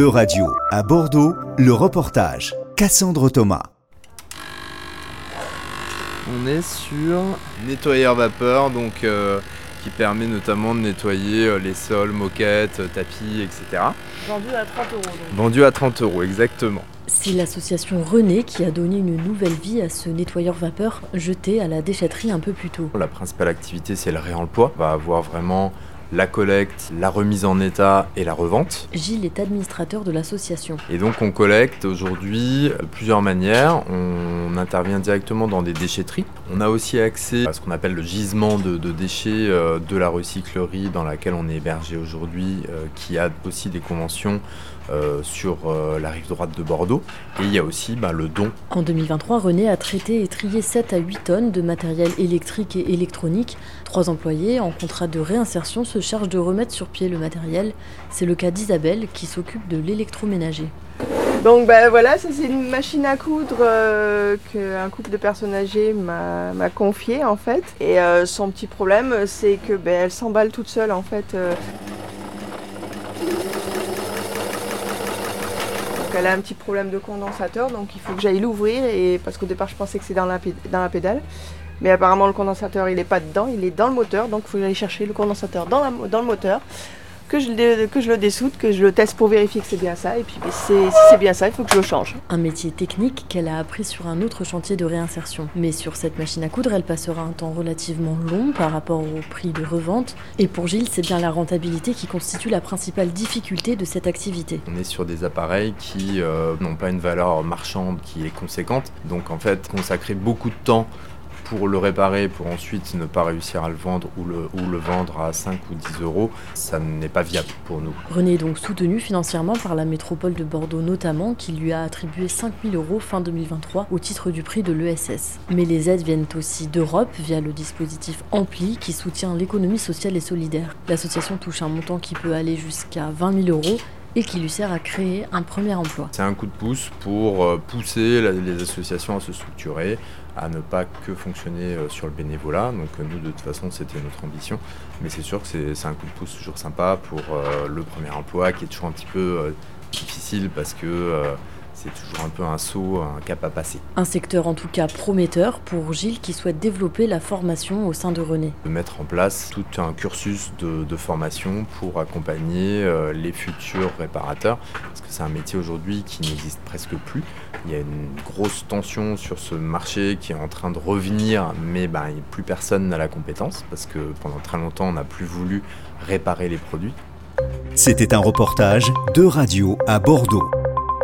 E-Radio, à Bordeaux, le reportage. Cassandre Thomas. On est sur nettoyeur vapeur, donc euh, qui permet notamment de nettoyer euh, les sols, moquettes, tapis, etc. Vendu à 30 euros. donc. Vendu à 30 euros, exactement. C'est l'association René qui a donné une nouvelle vie à ce nettoyeur vapeur jeté à la déchetterie un peu plus tôt. La principale activité, c'est le réemploi. On va avoir vraiment la collecte, la remise en état et la revente. Gilles est administrateur de l'association. Et donc on collecte aujourd'hui de plusieurs manières. On intervient directement dans des déchetteries. On a aussi accès à ce qu'on appelle le gisement de, de déchets euh, de la recyclerie dans laquelle on est hébergé aujourd'hui, euh, qui a aussi des conventions euh, sur euh, la rive droite de Bordeaux. Et il y a aussi bah, le don. En 2023, René a traité et trié 7 à 8 tonnes de matériel électrique et électronique. Trois employés en contrat de réinsertion se chargent de remettre sur pied le matériel. C'est le cas d'Isabelle qui s'occupe de l'électroménager. Donc ben voilà, ça c'est une machine à coudre euh, qu'un couple de personnes âgées m'a confiée en fait. Et euh, son petit problème c'est que ben, elle s'emballe toute seule en fait. euh. Elle a un petit problème de condensateur, donc il faut que j'aille l'ouvrir et parce qu'au départ je pensais que c'est dans la pédale. Mais apparemment le condensateur il est pas dedans, il est dans le moteur, donc il faut j'aille chercher le condensateur dans, la mo- dans le moteur, que je, le que je le dessoude, que je le teste pour vérifier que c'est bien ça, et puis c'est- si c'est bien ça, il faut que je le change. Un métier technique qu'elle a appris sur un autre chantier de réinsertion. Mais sur cette machine à coudre, elle passera un temps relativement long par rapport au prix de revente. Et pour Gilles, c'est bien la rentabilité qui constitue la principale difficulté de cette activité. On est sur des appareils qui euh, n'ont pas une valeur marchande qui est conséquente. Donc en fait, consacrer beaucoup de temps pour le réparer, pour ensuite ne pas réussir à le vendre ou le, vendre à 5 ou 10 euros, ça n'est pas viable pour nous. René est donc soutenu financièrement par la métropole de Bordeaux notamment, qui lui a attribué 5000 euros fin 2023 au titre du prix de l'ESS. Mais les aides viennent aussi d'Europe via le dispositif Ampli qui soutient l'économie sociale et solidaire. L'association touche un montant qui peut aller jusqu'à 20 000 euros et qui lui sert à créer un premier emploi. C'est un coup de pouce pour euh, pousser les associations à se structurer, à ne pas que fonctionner euh, sur le bénévolat. Donc euh, nous, de toute façon, c'était notre ambition. Mais c'est sûr que c'est un coup de pouce toujours sympa pour le premier emploi, qui est toujours un petit peu difficile parce que c'est toujours un peu un saut, un cap à passer. Un secteur en tout cas prometteur pour Gilles qui souhaite développer la formation au sein de René. De mettre en place tout un cursus de, de formation pour accompagner euh, les futurs réparateurs, parce que c'est un métier aujourd'hui qui n'existe presque plus. Il y a une grosse tension sur ce marché qui est en train de revenir, mais ben, plus personne n'a la compétence, parce que pendant très longtemps, on n'a plus voulu réparer les produits. C'était un reportage de radio à Bordeaux.